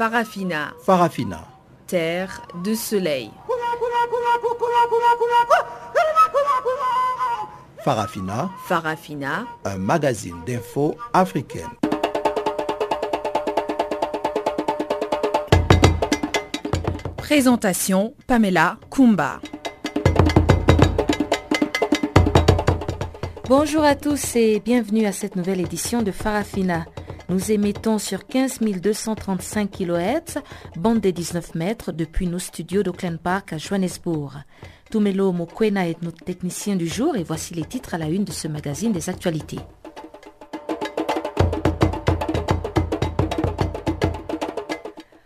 Farafina, Farafina. terre de soleil. Farafina, Farafina, un magazine d'infos africaine. présentation Pamela Kumba. Bonjour à tous et bienvenue à cette nouvelle édition de Farafina. Nous émettons sur 15 235 kHz, bande des 19 mètres, depuis nos studios d'Auckland Park à Johannesburg. Tumelo Mokwena est notre technicien du jour et voici les titres à la une de ce magazine des actualités.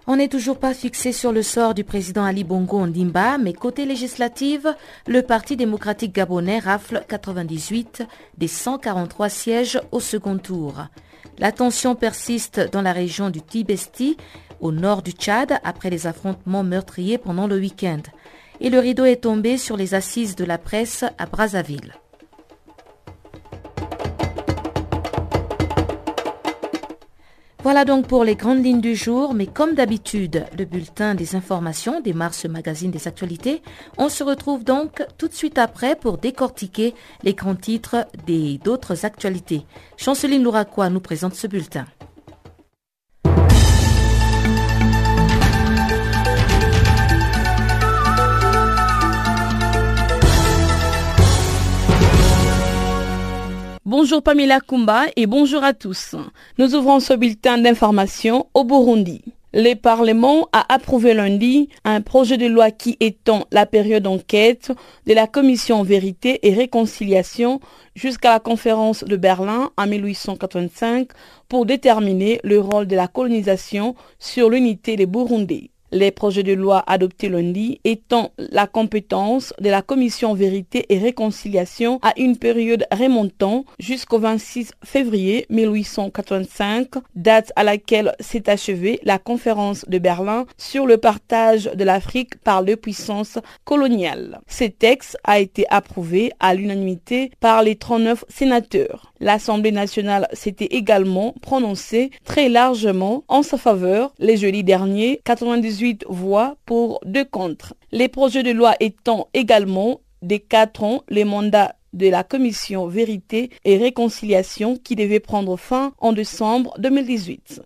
On n'est toujours pas fixé sur le sort du président Ali Bongo Ondimba, mais côté législative, le Parti démocratique gabonais rafle 98 des 143 sièges au second tour. La tension persiste dans la région du Tibesti, au nord du Tchad, après les affrontements meurtriers pendant le week-end. Et le rideau est tombé sur les assises de la presse à Brazzaville. Voilà donc pour les grandes lignes du jour, mais comme d'habitude, le bulletin des informations démarre ce magazine des actualités. On se retrouve donc tout de suite après pour décortiquer les grands titres des d'autres actualités. Chanceline Louraquois nous présente ce bulletin. Bonjour Pamela Kumba et bonjour à tous. Nous ouvrons ce bulletin d'information au Burundi. Le Parlement a approuvé lundi un projet de loi qui étend la période d'enquête de la Commission Vérité et Réconciliation jusqu'à la conférence de Berlin en 1885 pour déterminer le rôle de la colonisation sur l'unité des Burundais. Les projets de loi adoptés lundi étant la compétence de la Commission Vérité et Réconciliation à une période remontant jusqu'au 26 février 1885, date à laquelle s'est achevée la conférence de Berlin sur le partage de l'Afrique par les puissances coloniales. Ce texte a été approuvé à l'unanimité par les 39 sénateurs. L'Assemblée nationale s'était également prononcée très largement en sa faveur les jeudis derniers, 98 voix pour deux contre. Les projets de loi étant également des quatre ans les mandats de la commission Vérité et Réconciliation qui devait prendre fin en décembre 2018.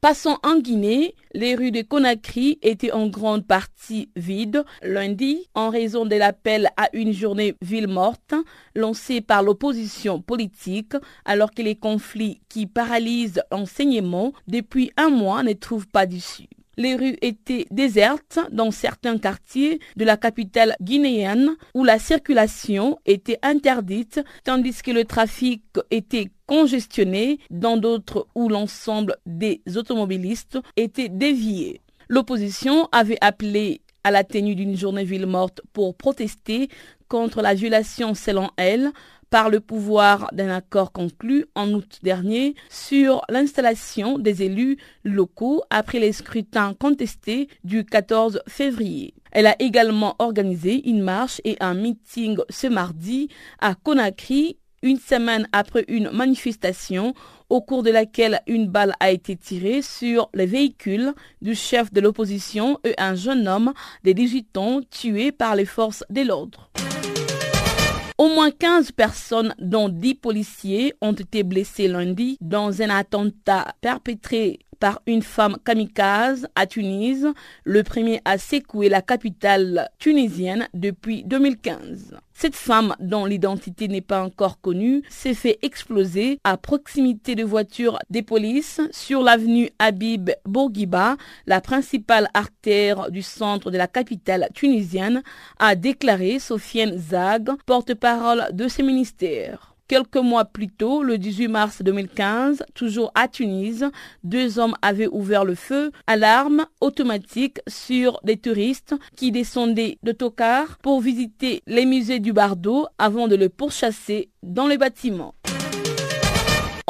Passons en Guinée, les rues de Conakry étaient en grande partie vides. Lundi en raison de l'appel à une journée ville morte lancé par l'opposition politique alors que les conflits qui paralysent l'enseignement depuis un mois ne trouvent pas d'issue. Les rues étaient désertes dans certains quartiers de la capitale guinéenne où la circulation était interdite tandis que le trafic était congestionné dans d'autres où l'ensemble des automobilistes était dévié. L'opposition avait appelé à la tenue d'une journée ville morte pour protester contre la violation selon elle par le pouvoir d'un accord conclu en août dernier sur l'installation des élus locaux après les scrutins contestés du 14 février. Elle a également organisé une marche et un meeting ce mardi à Conakry, une semaine après une manifestation au cours de laquelle une balle a été tirée sur les véhicules du chef de l'opposition et un jeune homme de 18 ans tué par les forces de l'ordre. Au moins 15 personnes, dont 10 policiers, ont été blessés lundi dans un attentat perpétré par une femme kamikaze à Tunis, le premier à secouer la capitale tunisienne depuis 2015. Cette femme, dont l'identité n'est pas encore connue, s'est fait exploser à proximité de voitures des polices sur l'avenue Habib Bourguiba, la principale artère du centre de la capitale tunisienne, a déclaré Sofiane Zag, porte-parole de ce ministère. Quelques mois plus tôt, le 18 mars 2015, toujours à Tunis, deux hommes avaient ouvert le feu à l'arme automatique sur des touristes qui descendaient d'autocar pour visiter les musées du Bardo avant de le pourchasser dans les bâtiments.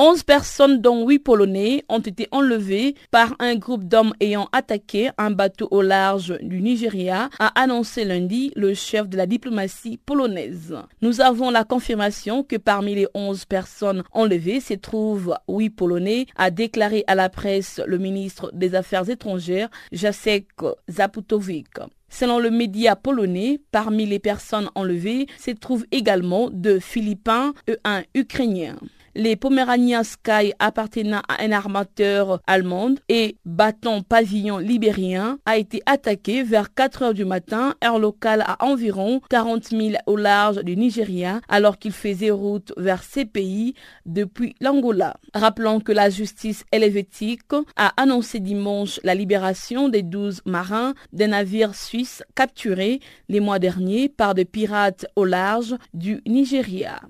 11 personnes, dont 8 Polonais, ont été enlevées par un groupe d'hommes ayant attaqué un bateau au large du Nigeria, a annoncé lundi le chef de la diplomatie polonaise. Nous avons la confirmation que parmi les 11 personnes enlevées se trouvent 8 Polonais, a déclaré à la presse le ministre des Affaires étrangères, Jacek Zaputovic. Selon le média polonais, parmi les personnes enlevées se trouvent également deux Philippins et un Ukrainien les Pomeranian Sky appartenant à un armateur allemand et battant pavillon libérien a été attaqué vers 4 heures du matin, heure locale à environ 40 000 au large du Nigeria, alors qu'il faisait route vers ces pays depuis l'Angola. Rappelons que la justice helvétique a annoncé dimanche la libération des 12 marins d'un navire suisse capturé les mois derniers par des pirates au large du Nigeria.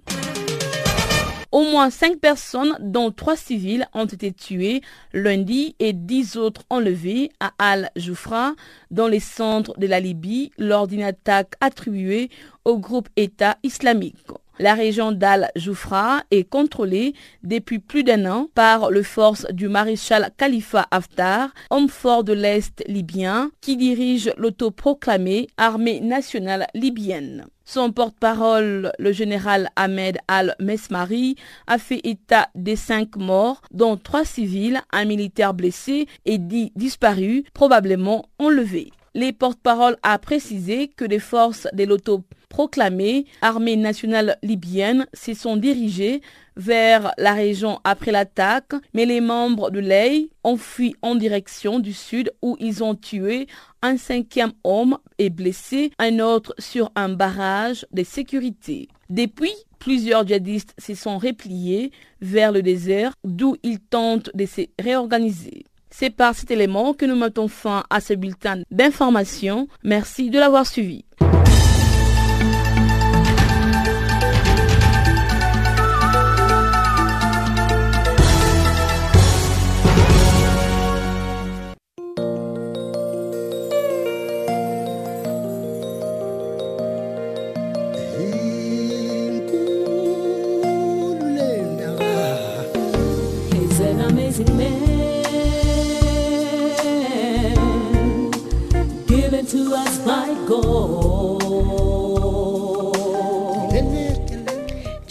Au moins cinq personnes, dont trois civils, ont été tuées lundi et dix autres enlevées à Al-Joufra, dans les centres de la Libye, lors d'une attaque attribuée au groupe État islamique. La région d'Al-Joufra est contrôlée depuis plus d'un an par le force du maréchal Khalifa Haftar, homme fort de l'Est libyen, qui dirige l'autoproclamée armée nationale libyenne. Son porte-parole, le général Ahmed Al-Mesmari, a fait état des cinq morts, dont trois civils, un militaire blessé et dix disparus, probablement enlevés. Les porte-paroles a précisé que les forces de l'autoproclamée armée nationale libyenne se sont dirigées vers la région après l'attaque, mais les membres de l'EI ont fui en direction du sud où ils ont tué un cinquième homme et blessé un autre sur un barrage de sécurité. Depuis, plusieurs djihadistes se sont repliés vers le désert d'où ils tentent de se réorganiser. C'est par cet élément que nous mettons fin à ce bulletin d'information. Merci de l'avoir suivi.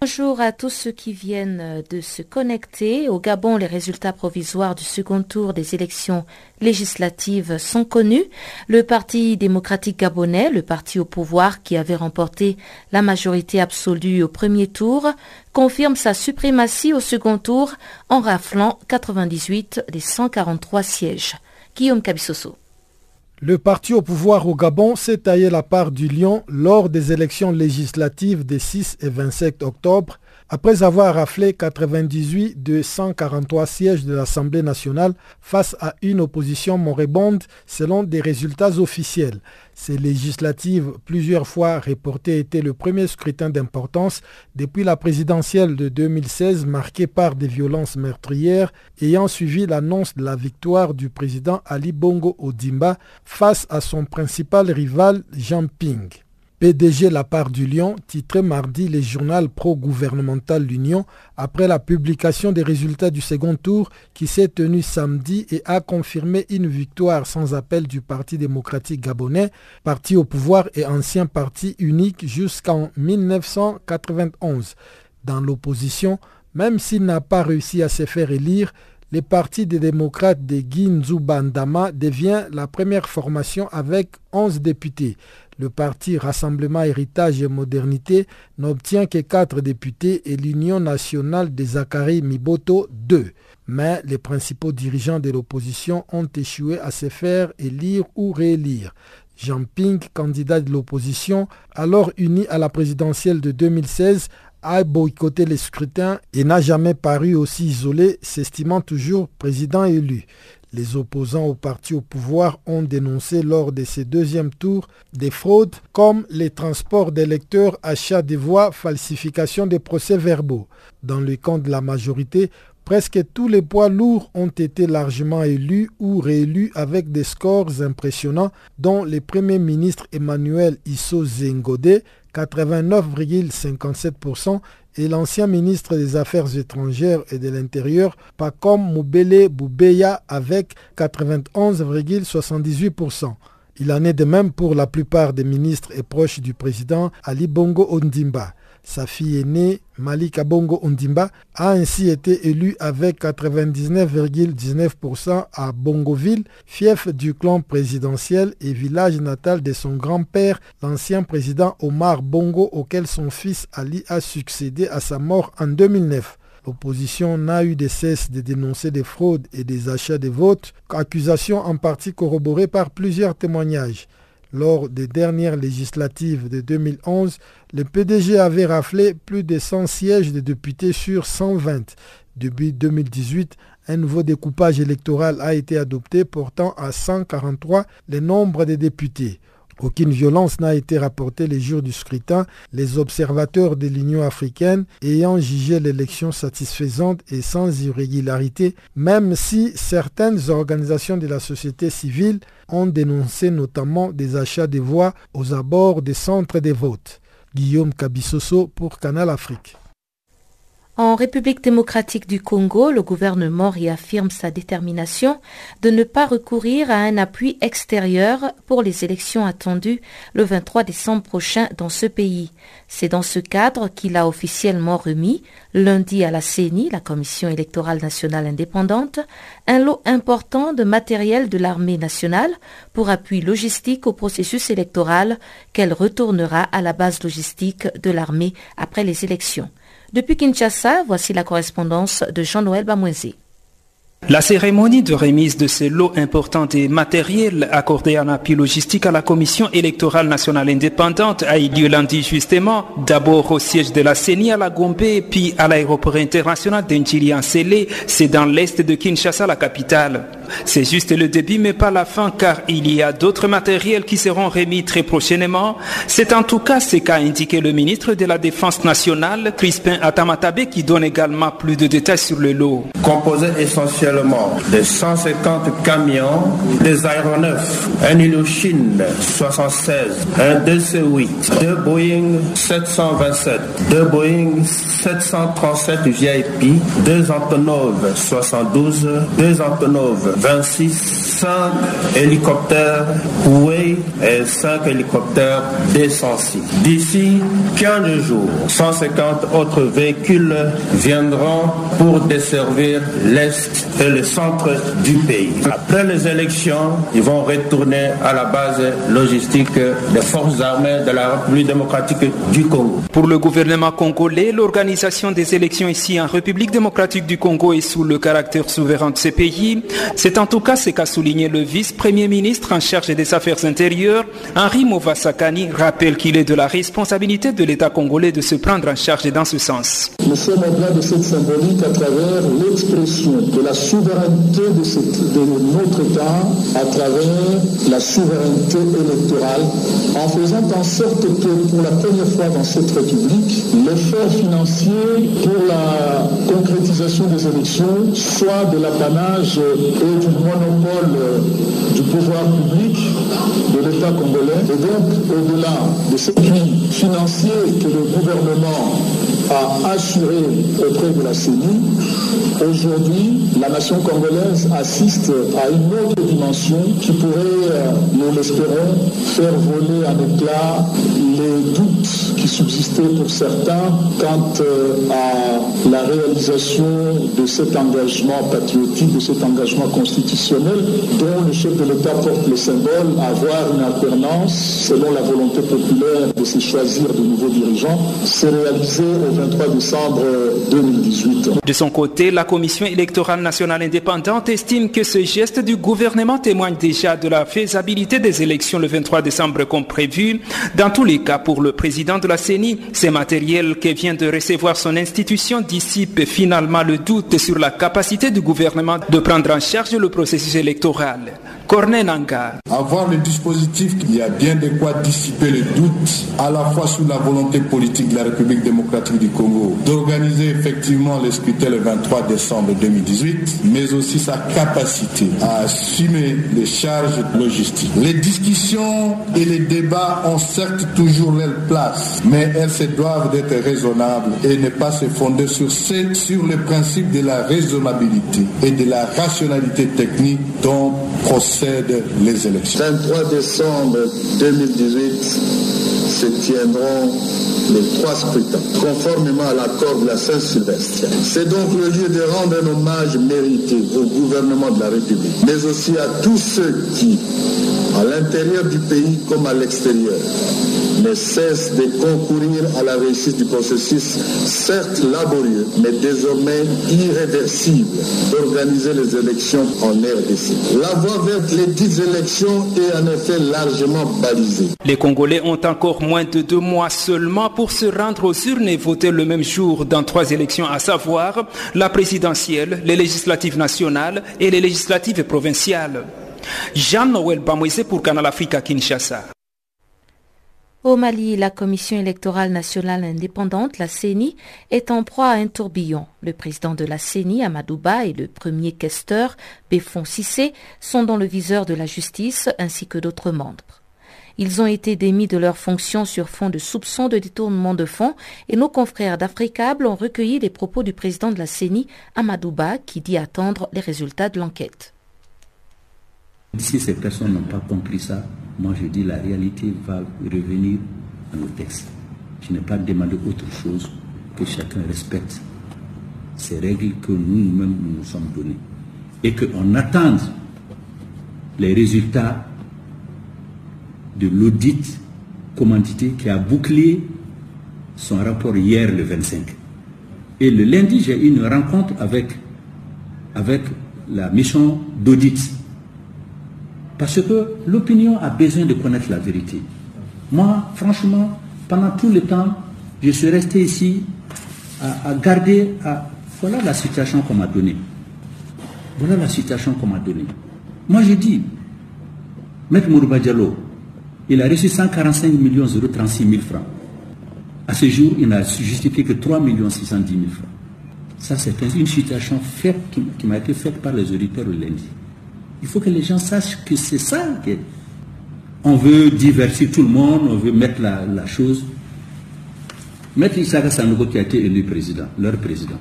Bonjour à tous ceux qui viennent de se connecter. Au Gabon, les résultats provisoires du second tour des élections législatives sont connus. Le Parti démocratique gabonais, le parti au pouvoir qui avait remporté la majorité absolue au premier tour, confirme sa suprématie au second tour en raflant 98 des 143 sièges. Guillaume Cabissoso. Le parti au pouvoir au Gabon s'est taillé la part du lion lors des élections législatives des 6 et 27 octobre après avoir raflé 98 de 143 sièges de l'Assemblée nationale face à une opposition moribonde selon des résultats officiels. Ces législatives, plusieurs fois reportées, étaient le premier scrutin d'importance depuis la présidentielle de 2016 marquée par des violences meurtrières ayant suivi l'annonce de la victoire du président Ali Bongo Odimba face à son principal rival Jean Ping. PDG La Part du Lion, titré mardi le journal pro-gouvernemental L'Union après la publication des résultats du second tour qui s'est tenu samedi et a confirmé une victoire sans appel du Parti démocratique gabonais, parti au pouvoir et ancien parti unique jusqu'en 1991. Dans l'opposition, même s'il n'a pas réussi à se faire élire, le Parti des démocrates de Ginzu Bandama devient la première formation avec 11 députés le parti Rassemblement Héritage et Modernité n'obtient que 4 députés et l'Union nationale des Zachary Miboto 2. Mais les principaux dirigeants de l'opposition ont échoué à se faire élire ou réélire. Jean Ping, candidat de l'opposition, alors uni à la présidentielle de 2016, a boycotté les scrutins et n'a jamais paru aussi isolé, s'estimant toujours président élu. Les opposants au parti au pouvoir ont dénoncé lors de ces deuxièmes tours des fraudes comme les transports d'électeurs, achats des voix, falsification des procès-verbaux. Dans le camp de la majorité, presque tous les poids lourds ont été largement élus ou réélus avec des scores impressionnants dont le Premier ministre Emmanuel Issou Zengode 89,57% et l'ancien ministre des Affaires étrangères et de l'Intérieur, Pacom Moubele Boubeya, avec 91,78%. Il en est de même pour la plupart des ministres et proches du président Ali Bongo Ondimba. Sa fille aînée, Malika Bongo Ondimba, a ainsi été élue avec 99,19% à Bongoville, fief du clan présidentiel et village natal de son grand-père, l'ancien président Omar Bongo, auquel son fils Ali a succédé à sa mort en 2009. L'opposition n'a eu de cesse de dénoncer des fraudes et des achats de votes, accusations en partie corroborées par plusieurs témoignages. Lors des dernières législatives de 2011, le PDG avait raflé plus de 100 sièges de députés sur 120. Depuis 2018, un nouveau découpage électoral a été adopté portant à 143 le nombre de députés. Aucune violence n'a été rapportée les jours du scrutin, les observateurs de l'Union africaine ayant jugé l'élection satisfaisante et sans irrégularité, même si certaines organisations de la société civile ont dénoncé notamment des achats de voix aux abords des centres de vote. Guillaume Kabissoso pour Canal Afrique. En République démocratique du Congo, le gouvernement réaffirme sa détermination de ne pas recourir à un appui extérieur pour les élections attendues le 23 décembre prochain dans ce pays. C'est dans ce cadre qu'il a officiellement remis, lundi à la CENI, la Commission électorale nationale indépendante, un lot important de matériel de l'armée nationale pour appui logistique au processus électoral qu'elle retournera à la base logistique de l'armée après les élections. Depuis Kinshasa, voici la correspondance de Jean-Noël Bamouézé. La cérémonie de remise de ces lots importants et matériels accordés en appui logistique à la Commission électorale nationale indépendante a eu lieu lundi justement, d'abord au siège de la CENI à la Gombe, puis à l'aéroport international d'Inchili en c'est dans l'est de Kinshasa, la capitale. C'est juste le début mais pas la fin car il y a d'autres matériels qui seront remis très prochainement. C'est en tout cas ce qu'a indiqué le ministre de la Défense nationale, Crispin Atamatabe, qui donne également plus de détails sur le lot. Composé essentiellement des 150 camions, des aéronefs, un Ilyushin 76, un DC-8, deux Boeing 727, deux Boeing 737 VIP, deux Antonov 72, deux Antonov 26, 5 hélicoptères Huawei et 5 hélicoptères D106. D'ici 15 jours, 150 autres véhicules viendront pour desservir l'Est et le centre du pays. Après les élections, ils vont retourner à la base logistique des forces armées de la République démocratique du Congo. Pour le gouvernement congolais, l'organisation des élections ici en République démocratique du Congo est sous le caractère souverain de ce pays. C'est en tout cas ce qu'a souligné le vice-premier ministre en charge des affaires intérieures, Henri Movasakani, rappelle qu'il est de la responsabilité de l'État congolais de se prendre en charge dans ce sens. Nous sommes au de cette symbolique à travers l'expression de la souveraineté de, notre État à travers la souveraineté électorale, en faisant en sorte que pour la première fois dans cette République, l'effort financier pour la concrétisation des élections soit de l'apanage et du monopole du pouvoir public de l'État congolais. Et donc, au-delà de ce puits financier que le gouvernement a assuré auprès de la CENI, aujourd'hui, la nation congolaise assiste à une autre dimension qui pourrait, euh, nous l'espérons, faire voler en éclat les doutes qui subsistaient pour certains quant euh, à la réalisation de cet engagement patriotique, de cet engagement constitutionnel dont le chef de l'État porte le symbole, avoir une alternance selon la volonté populaire de se choisir de nouveaux dirigeants, s'est réalisé au 23 décembre 2018. De son côté, la Commission électorale nationale indépendante estime que ce geste du gouvernement témoigne déjà de la faisabilité des élections le 23 décembre comme prévu. Dans tous les cas, pour le président de la CENI. Ces matériels que vient de recevoir son institution dissipent finalement le doute sur la capacité du gouvernement de prendre en charge le processus électoral. Cornet Nanga. Avoir le dispositif, il y a bien de quoi dissiper le doute, à la fois sur la volonté politique de la République démocratique du Congo d'organiser effectivement les le 23 décembre 2018, mais aussi sa capacité à assumer les charges logistiques. Les discussions et les débats ont certes toujours leur place, mais elles se doivent d'être raisonnables et ne pas se fonder sur, sur le principe de la raisonnabilité et de la rationalité technique dont procèdent les élections. 23 décembre 2018 se tiendront les trois scrutins, conformément à l'accord de la Saint-Sylvestre. C'est donc le lieu de rendre un hommage mérité au gouvernement de la République, mais aussi à tous ceux qui, à l'intérieur du pays comme à l'extérieur, ne cessent de concourir à la réussite du processus, certes laborieux, mais désormais irréversible, d'organiser les élections en RDC. La voie vers les dix élections est en effet largement balisée. Les Congolais ont encore moins de deux mois seulement pour se rendre aux urnes et voter le même jour dans trois élections, à savoir la présidentielle, les législatives nationales et les législatives provinciales. Jean-Noël Bamoise pour Canal Africa Kinshasa. Au Mali, la Commission électorale nationale indépendante, la CENI, est en proie à un tourbillon. Le président de la CENI, Amadouba, et le premier questeur, Béfon Sissé, sont dans le viseur de la justice ainsi que d'autres membres. Ils ont été démis de leurs fonctions sur fond de soupçons de détournement de fonds et nos confrères d'Africable ont recueilli les propos du président de la CENI, Amadouba, qui dit attendre les résultats de l'enquête. Si ces personnes n'ont pas compris ça, moi je dis la réalité va revenir à nos textes. Je n'ai pas demandé autre chose que chacun respecte ces règles que nous nous-mêmes nous, nous sommes données. Et qu'on attende les résultats de l'audit commandité qui a bouclé son rapport hier le 25. Et le lundi, j'ai eu une rencontre avec, avec la mission d'audit parce que l'opinion a besoin de connaître la vérité. Moi, franchement, pendant tout le temps, je suis resté ici à, garder, voilà la situation qu'on m'a donnée. Voilà la situation qu'on m'a donnée. Moi, je dis, Maître Mourouba Diallo, il a reçu 145 millions 036 000 francs. À ce jour, il n'a justifié que 3 millions 610 000 francs. Ça, c'est une situation faite, qui, qui m'a été faite par les auditeurs le lundi. Il faut que les gens sachent que c'est ça. On veut divertir tout le monde, on veut mettre la, chose. Maître Isaka Sanogo qui a été élu président, leur président,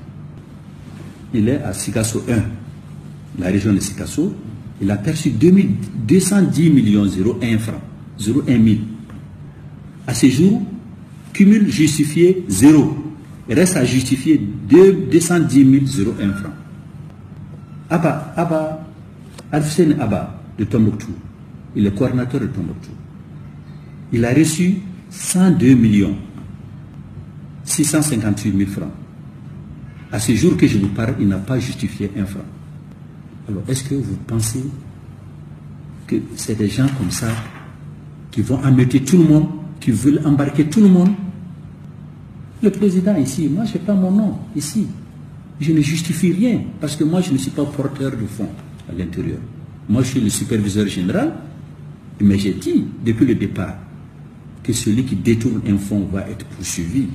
il est à Sikasso 1, la région de Sikasso. Il a perçu 210 millions 0,1 francs, 0,1 000. À ce jour, cumul justifié 0. Il reste à justifier 210 000 0,1 francs. Abba, Abba, Alfsen Abba de Tombouctou, il est coordinateur de Tombouctou. Il a reçu 102 millions 658 000 francs. À ce jour que je vous parle, il n'a pas justifié un franc. Alors, est-ce que vous pensez que c'est des gens comme ça qui vont amener tout le monde, qui veulent embarquer tout le monde? Le président ici, moi je n'ai pas mon nom ici. Je ne justifie rien parce que moi je ne suis pas porteur de fonds à l'intérieur. Moi, je suis le superviseur général, mais j'ai dit depuis le départ que celui qui détourne un fonds va être poursuivi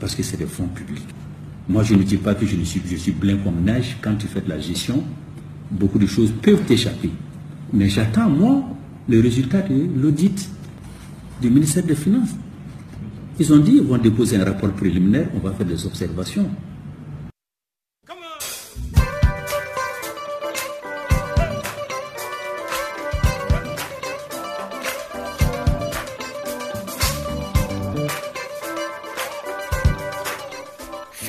parce que c'est des fonds publics. Moi, je ne dis pas que je, suis, je suis plein comme neige. Quand tu fais de la gestion, beaucoup de choses peuvent t'échapper. Mais j'attends, moi, le résultat de l'audit du ministère des Finances. Ils ont dit qu'ils vont déposer un rapport préliminaire, on va faire des observations.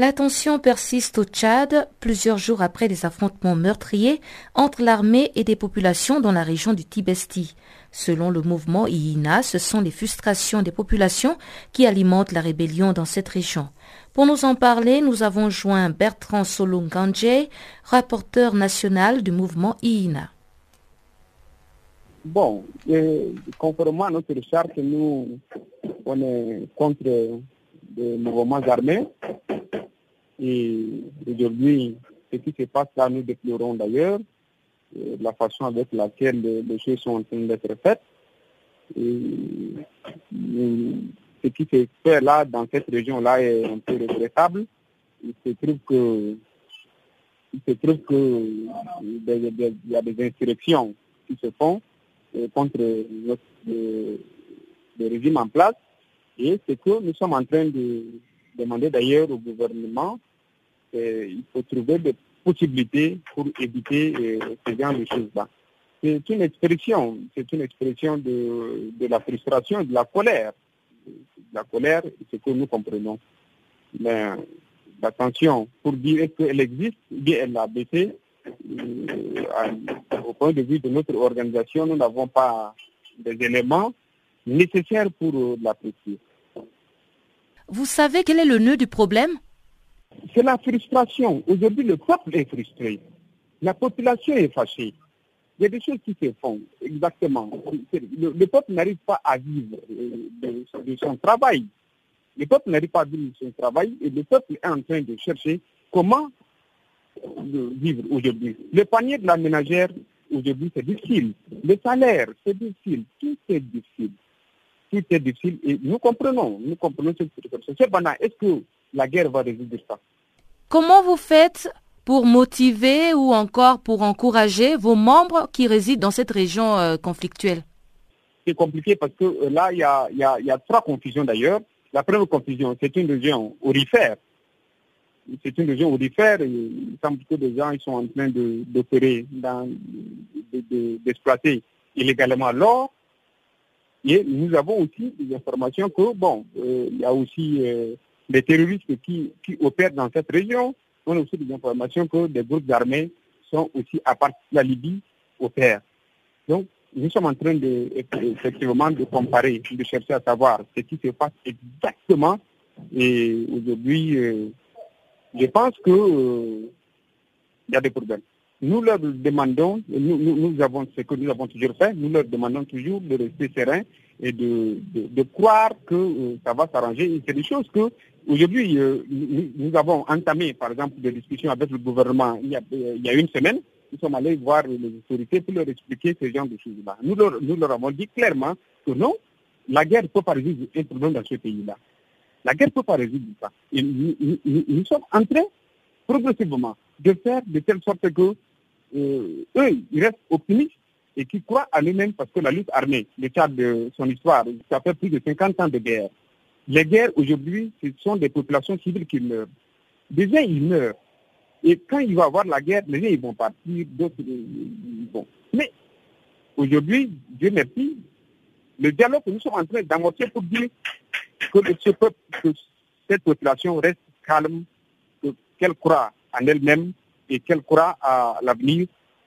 La tension persiste au Tchad plusieurs jours après des affrontements meurtriers entre l'armée et des populations dans la région du Tibesti. Selon le mouvement IINA, ce sont les frustrations des populations qui alimentent la rébellion dans cette région. Pour nous en parler, nous avons joint Bertrand Solunganje, rapporteur national du mouvement IINA. Bon, conformément à notre charte, nous, on est contre les mouvements armés. Et aujourd'hui, ce qui se passe là, nous déplorons d'ailleurs euh, la façon avec laquelle les, choses sont en train d'être faites. Et, ce qui se fait là, dans cette région-là, est un peu regrettable. Il se trouve que il se trouve que il y a des insurrections qui se font euh, contre le, régime en place. Et c'est que nous sommes en train de demander d'ailleurs au gouvernement il faut trouver des possibilités pour éviter euh, ce genre de choses-là. C'est une expression, c'est une expression de, la frustration, de la colère. La colère, c'est que nous comprenons. Mais la tension, pour dire qu'elle existe, bien elle a baissé. Euh, au point de vue de notre organisation, nous n'avons pas des éléments nécessaires pour euh, l'apprécier. Vous savez quel est le nœud du problème? C'est la frustration. Aujourd'hui, le peuple est frustré. La population est fâchée. Il y a des choses qui se font, exactement. Le, peuple n'arrive pas à vivre euh, de, son travail. Le peuple n'arrive pas à vivre de son travail et le peuple est en train de chercher comment vivre aujourd'hui. Le panier de la ménagère, aujourd'hui, c'est difficile. Le salaire, c'est difficile. Tout est difficile. Tout est difficile et nous comprenons, nous comprenons cette situation. Est-ce que la guerre va résoudre ça. Comment vous faites pour motiver ou encore pour encourager vos membres qui résident dans cette région euh, conflictuelle? C'est compliqué parce que euh, là, il y a, trois confusions d'ailleurs. La première confusion, c'est une région orifère. C'est une région orifère. il semble que des gens ils sont en train d'opérer, d'exploiter illégalement l'or. Et nous avons aussi des informations que, bon, euh, il y a aussi les terroristes qui, opèrent dans cette région. On a aussi des informations que des groupes armés sont aussi, à partir de la Libye, opèrent. Donc, nous sommes en train de, effectivement de comparer, de chercher à savoir ce qui se passe exactement. Et aujourd'hui, euh, je pense que euh, y a des problèmes. Nous leur demandons, nous, nous, avons ce que nous avons toujours fait, nous leur demandons toujours de rester sereins et de, croire que euh, ça va s'arranger. C'est des choses que aujourd'hui euh, nous, avons entamé, par exemple, des discussions avec le gouvernement il y a, il y a une semaine. Nous sommes allés voir les autorités pour leur expliquer ce genre de choses-là. Nous leur, nous leur avons dit clairement que non, la guerre ne peut pas résoudre un problème dans ce pays-là. La guerre ne peut pas résoudre ça. Nous, sommes en train, progressivement, de faire de telle sorte que euh, eux, ils restent optimistes et qui croient à eux-mêmes parce que la lutte armée, le cas de son histoire, ça fait plus de 50 ans de guerre. Les guerres aujourd'hui, ce sont des populations civiles qui meurent. Des gens, ils meurent. Et quand il va y avoir la guerre, les gens, ils vont partir, d'autres, bon. Mais aujourd'hui, Dieu merci, le dialogue que nous sommes en train d'amorcer pour dire que, ce peuple, que cette population reste calme, qu'elle croit en elle-même et qu'elle croit à l'avenir,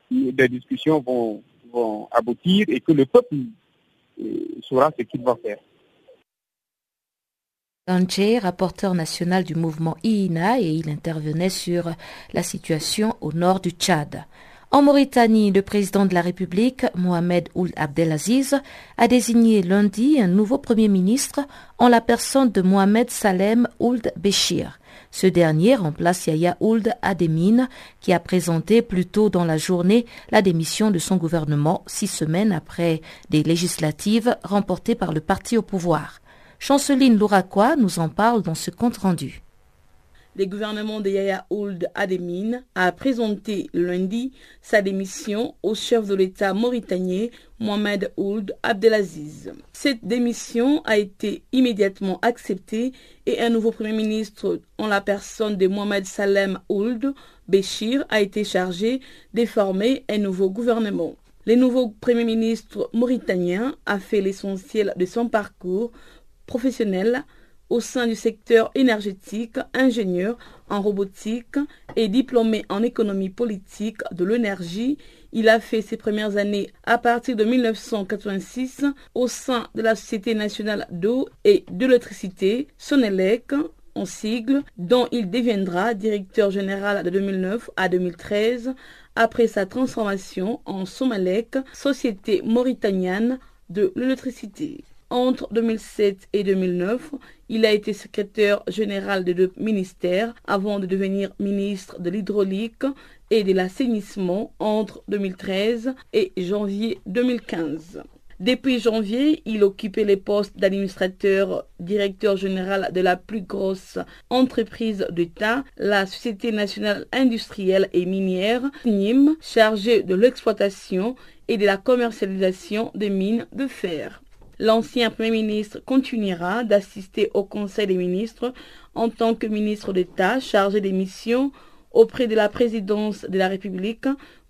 des discussions vont, vont aboutir et que le peuple euh, saura ce qu'il va faire. Ganche, rapporteur national du mouvement IINA, et il intervenait sur la situation au nord du Tchad. En Mauritanie, le président de la République, Mohamed Ould Abdelaziz, a désigné lundi un nouveau Premier ministre en la personne de Mohamed Salem Ould Béchir. Ce dernier remplace Yahya Ould Ademine, qui a présenté plus tôt dans la journée la démission de son gouvernement six semaines après des législatives remportées par le parti au pouvoir. Chanceline Louraquois nous en parle dans ce compte-rendu le gouvernement de Yahya Ould Ademine a présenté lundi sa démission au chef de l'État mauritanien Mohamed Ould Abdelaziz. Cette démission a été immédiatement acceptée et un nouveau Premier ministre en la personne de Mohamed Salem Ould Béchir a été chargé de former un nouveau gouvernement. Le nouveau Premier ministre mauritanien a fait l'essentiel de son parcours professionnel au sein du secteur énergétique, ingénieur en robotique et diplômé en économie politique de l'énergie. Il a fait ses premières années à partir de 1986 au sein de la Société nationale d'eau et d'électricité, Sonelec, en sigle, dont il deviendra directeur général de 2009 à 2013 après sa transformation en Somalec, société mauritanienne de l'électricité. Entre 2007 et 2009, il a été secrétaire général de deux ministères avant de devenir ministre de l'hydraulique et de l'assainissement entre 2013 et janvier 2015. Depuis janvier, il occupait les postes d'administrateur directeur général de la plus grosse entreprise d'État, la Société nationale industrielle et minière, NIM, chargée de l'exploitation et de la commercialisation des mines de fer. L'ancien Premier ministre continuera d'assister au Conseil des ministres en tant que ministre d'État chargé des missions auprès de la présidence de la République,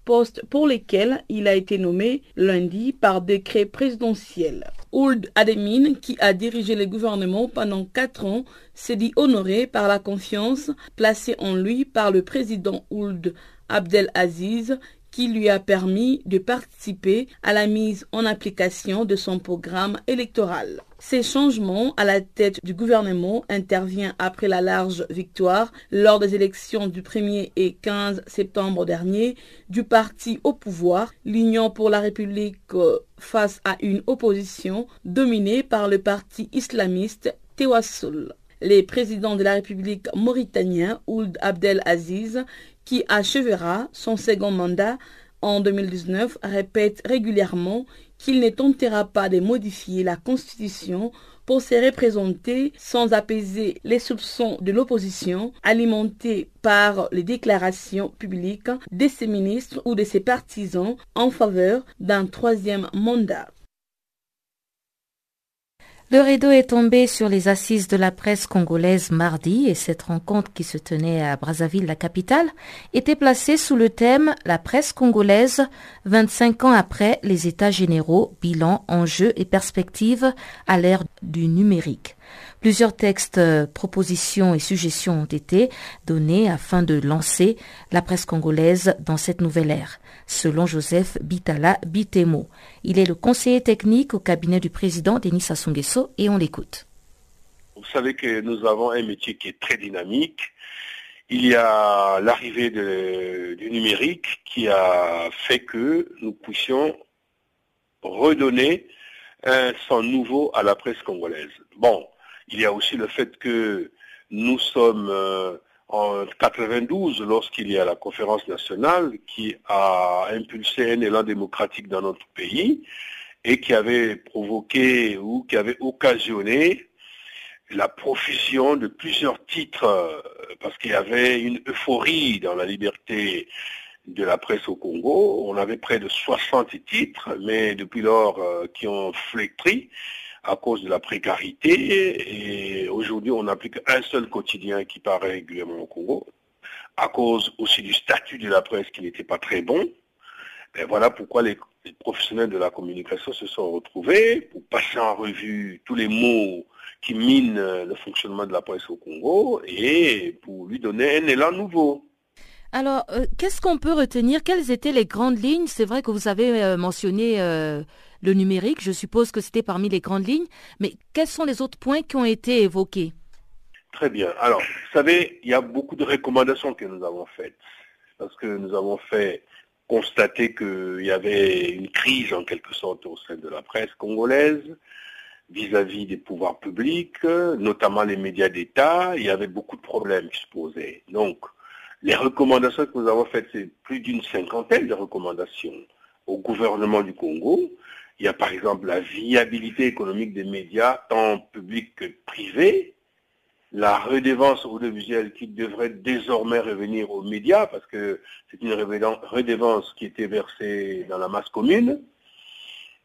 poste pour lesquels il a été nommé lundi par décret présidentiel. Ould Ademin, qui a dirigé le gouvernement pendant quatre ans, s'est dit honoré par la confiance placée en lui par le président Ould Abdel Aziz, qui lui a permis de participer à la mise en application de son programme électoral. Ces changements à la tête du gouvernement interviennent après la large victoire lors des élections du 1er et 15 septembre dernier du parti au pouvoir, l'Union pour la République euh, face à une opposition dominée par le parti islamiste Tewassul. Les présidents de la République mauritanien Ould Abdel Aziz qui achèvera son second mandat en 2019, répète régulièrement qu'il ne tentera pas de modifier la Constitution pour se représenter sans apaiser les soupçons de l'opposition alimentés par les déclarations publiques de ses ministres ou de ses partisans en faveur d'un troisième mandat. Le rideau est tombé sur les assises de la presse congolaise mardi et cette rencontre qui se tenait à Brazzaville, la capitale, était placée sous le thème La presse congolaise, 25 ans après les états généraux, bilan, enjeux et perspectives à l'ère du numérique. Plusieurs textes, euh, propositions et suggestions ont été donnés afin de lancer la presse congolaise dans cette nouvelle ère, selon Joseph Bitala Bitemo. Il est le conseiller technique au cabinet du président Denis Sassou et on l'écoute. Vous savez que nous avons un métier qui est très dynamique. Il y a l'arrivée du numérique qui a fait que nous puissions redonner un son nouveau à la presse congolaise. Bon, il y a aussi le fait que nous sommes euh, en 92 lorsqu'il y a la conférence nationale qui a impulsé un élan démocratique dans notre pays et qui avait provoqué ou qui avait occasionné la profusion de plusieurs titres euh, parce qu'il y avait une euphorie dans la liberté de la presse au Congo. On avait près de 60 titres, mais depuis lors euh, qui ont flétri à cause de la précarité. Et aujourd'hui, on n'a plus qu'un seul quotidien qui paraît régulièrement au Congo, à cause aussi du statut de la presse qui n'était pas très bon. Voilà pourquoi les, professionnels de la communication se sont retrouvés pour passer en revue tous les mots qui minent le fonctionnement de la presse au Congo et pour lui donner un élan nouveau. Alors, euh, qu'est-ce qu'on peut retenir? Quelles étaient les grandes lignes? C'est vrai que vous avez euh, mentionné euh, le numérique, je suppose que c'était parmi les grandes lignes, mais quels sont les autres points qui ont été évoqués? Très bien. Alors, vous savez, il y a beaucoup de recommandations que nous avons faites, parce que nous avons fait constater qu'il y avait une crise en quelque sorte au sein de la presse congolaise vis-à-vis des pouvoirs publics, notamment les médias d'État, il y avait beaucoup de problèmes qui se posaient. Donc, les recommandations que nous avons faites, c'est plus d'une cinquantaine de recommandations au gouvernement du Congo, il y a par exemple la viabilité économique des médias, tant publics que privés, la redevance audiovisuelle qui devrait désormais revenir aux médias, parce que c'est une redevance qui était versée dans la masse commune.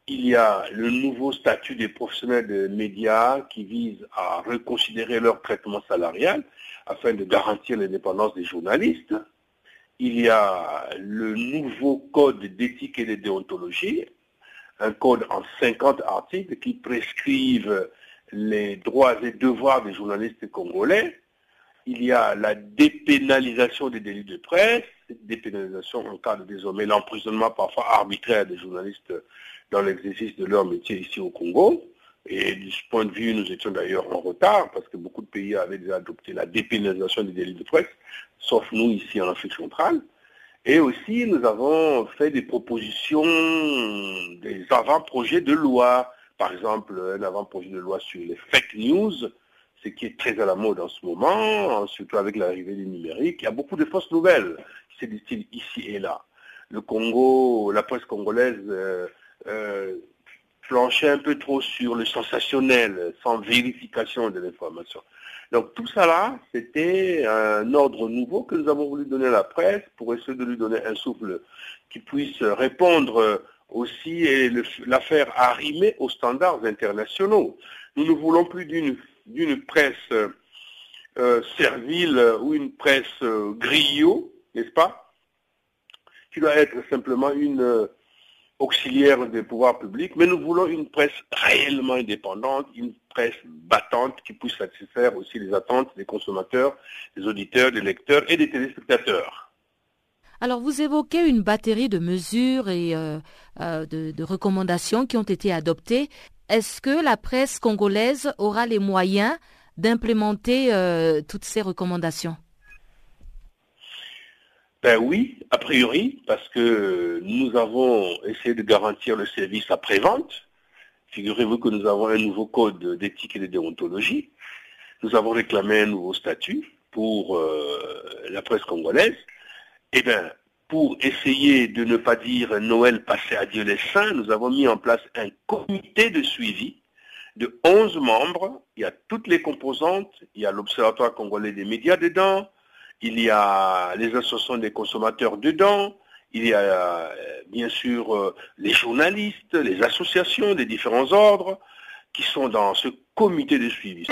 Il y a le nouveau statut des professionnels de médias qui vise à reconsidérer leur traitement salarial afin de garantir l'indépendance des journalistes. Il y a le nouveau code d'éthique et de déontologie un code en 50 articles qui prescrivent les droits et devoirs des journalistes congolais. Il y a la dépénalisation des délits de presse. Dépénalisation encadre désormais l'emprisonnement parfois arbitraire des journalistes dans l'exercice de leur métier ici au Congo. Et de ce point de vue, nous étions d'ailleurs en retard parce que beaucoup de pays avaient déjà adopté la dépénalisation des délits de presse, sauf nous ici en Afrique centrale. Et aussi, nous avons fait des propositions, des avant-projets de loi. Par exemple, un avant-projet de loi sur les fake news, ce qui est très à la mode en ce moment, surtout avec l'arrivée du numérique. Il y a beaucoup de fausses nouvelles qui se distillent ici et là. Le Congo, la presse congolaise euh, euh, planchait un peu trop sur le sensationnel, sans vérification de l'information. Donc tout ça là, c'était un ordre nouveau que nous avons voulu donner à la presse pour essayer de lui donner un souffle qui puisse répondre aussi et la faire arrimer aux standards internationaux. Nous ne voulons plus d'une presse euh, servile ou une presse euh, griot, n'est-ce pas? Qui doit être simplement une auxiliaire des pouvoirs publics, mais nous voulons une presse réellement indépendante, une presse battante qui puisse satisfaire aussi les attentes des consommateurs, des auditeurs, des lecteurs et des téléspectateurs. Alors vous évoquez une batterie de mesures et euh, euh, de, recommandations qui ont été adoptées. Est-ce que la presse congolaise aura les moyens d'implémenter euh, toutes ces recommandations? Ben oui, a priori, parce que nous avons essayé de garantir le service après-vente. Figurez-vous que nous avons un nouveau code d'éthique et de déontologie. Nous avons réclamé un nouveau statut pour euh, la presse congolaise. Eh bien, pour essayer de ne pas dire Noël passé à Dieu les saints, nous avons mis en place un comité de suivi de 11 membres. Il y a toutes les composantes. Il y a l'Observatoire congolais des médias dedans il y a les associations des consommateurs dedans, il y a euh, bien sûr euh, les journalistes, les associations des différents ordres qui sont dans ce comité de suivi.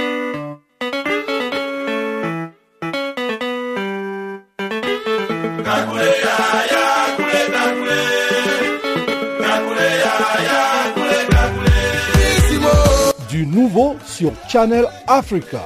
Du nouveau sur Channel Africa.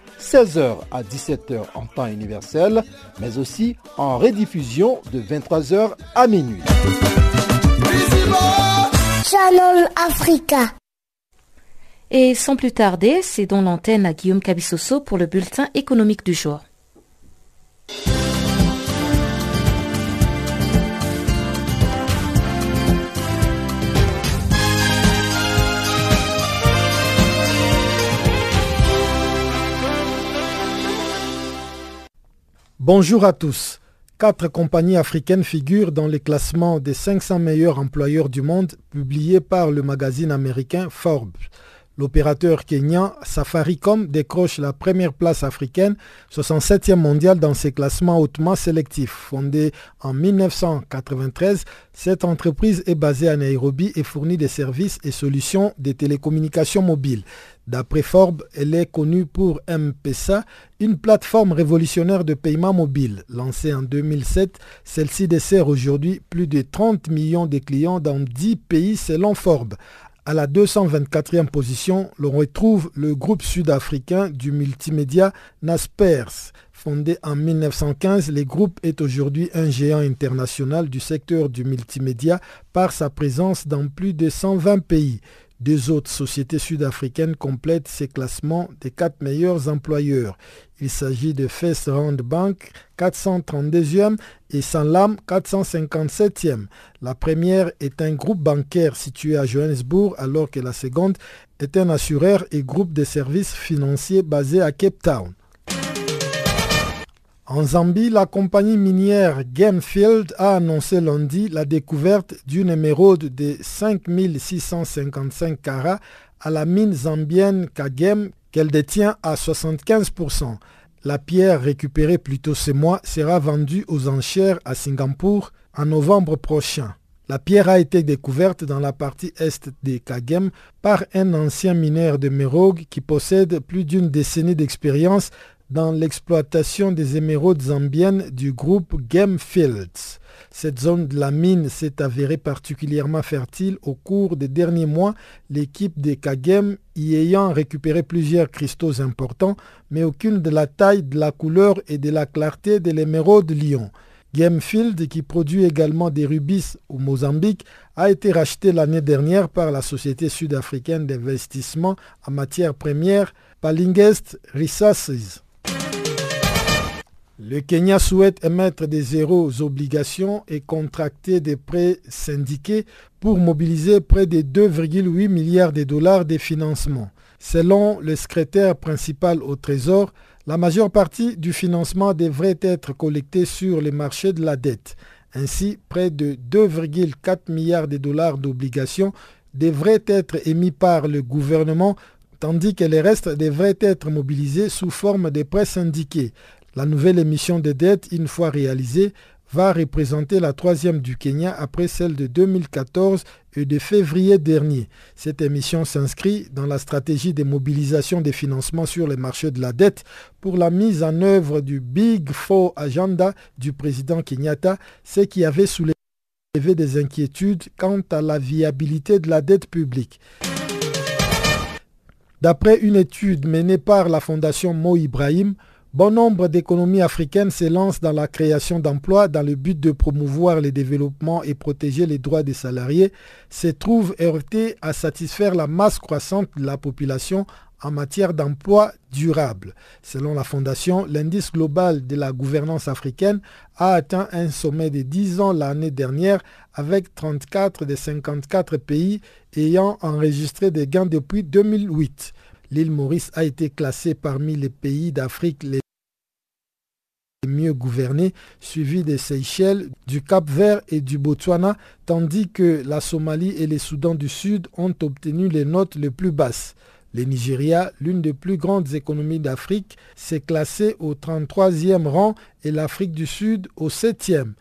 16h à 17h en temps universel, mais aussi en rediffusion de 23h à minuit. Channel Africa. Et sans plus tarder, c'est dans l'antenne à Guillaume Cabissoso pour le bulletin économique du jour. Bonjour à tous. Quatre compagnies africaines figurent dans les classements des 500 meilleurs employeurs du monde publiés par le magazine américain Forbes. L'opérateur kenyan Safaricom décroche la première place africaine, 67e mondiale dans ces classements hautement sélectifs. Fondée en 1993, cette entreprise est basée à Nairobi et fournit des services et solutions de télécommunications mobiles. D'après Forbes, elle est connue pour M-Pesa, une plateforme révolutionnaire de paiement mobile. Lancée en 2007, celle-ci dessert aujourd'hui plus de 30 millions de clients dans 10 pays selon Forbes. À la 224e position, l'on retrouve le groupe sud-africain du multimédia Naspers. Fondé en 1915, le groupe est aujourd'hui un géant international du secteur du multimédia par sa présence dans plus de 120 pays. Deux autres sociétés sud-africaines complètent ces classements des quatre meilleurs employeurs. Il s'agit de First Round Bank 432e et Sanlam 457e. La première est un groupe bancaire situé à Johannesburg alors que la seconde est un assureur et groupe de services financiers basé à Cape Town. En Zambie, la compagnie minière Gamefield a annoncé lundi la découverte d'une émeraude de 5655 carats à la mine zambienne Kagem qu'elle détient à 75%. La pierre récupérée plus tôt ce mois sera vendue aux enchères à Singapour en novembre prochain. La pierre a été découverte dans la partie est de Kagem par un ancien mineur de Merogue qui possède plus d'une décennie d'expérience dans l'exploitation des émeraudes zambiennes du groupe Gamefields. Cette zone de la mine s'est avérée particulièrement fertile au cours des derniers mois, l'équipe des Kagem y ayant récupéré plusieurs cristaux importants, mais aucune de la taille, de la couleur et de la clarté de l'émeraude lion. Gamefield, qui produit également des rubis au Mozambique, a été racheté l'année dernière par la société sud-africaine d'investissement en matières premières Palingest Resources. Le Kenya souhaite émettre des zéros obligations et contracter des prêts syndiqués pour mobiliser près de 2,8 milliards de dollars de financement. Selon le secrétaire principal au Trésor, la majeure partie du financement devrait être collectée sur les marchés de la dette. Ainsi, près de 2,4 milliards de dollars d'obligations devraient être émis par le gouvernement tandis que les restes devraient être mobilisés sous forme de prêts syndiqués. La nouvelle émission de dette, une fois réalisée, va représenter la troisième du Kenya après celle de 2014 et de février dernier. Cette émission s'inscrit dans la stratégie de mobilisation des financements sur les marchés de la dette pour la mise en œuvre du Big Four Agenda du président Kenyatta, ce qui avait soulevé des inquiétudes quant à la viabilité de la dette publique. D'après une étude menée par la fondation Mo Ibrahim, Bon nombre d'économies africaines se lancent dans la création d'emplois dans le but de promouvoir le développement et protéger les droits des salariés, se trouvent heurtés à satisfaire la masse croissante de la population en matière d'emploi durable. Selon la Fondation, l'indice global de la gouvernance africaine a atteint un sommet de 10 ans l'année dernière avec 34 des 54 pays ayant enregistré des gains depuis 2008. L'île Maurice a été classée parmi les pays d'Afrique les mieux gouvernés, suivi des Seychelles, du Cap-Vert et du Botswana, tandis que la Somalie et les Soudans du Sud ont obtenu les notes les plus basses. Le Nigeria, l'une des plus grandes économies d'Afrique, s'est classé au 33e rang et l'Afrique du Sud au 7e.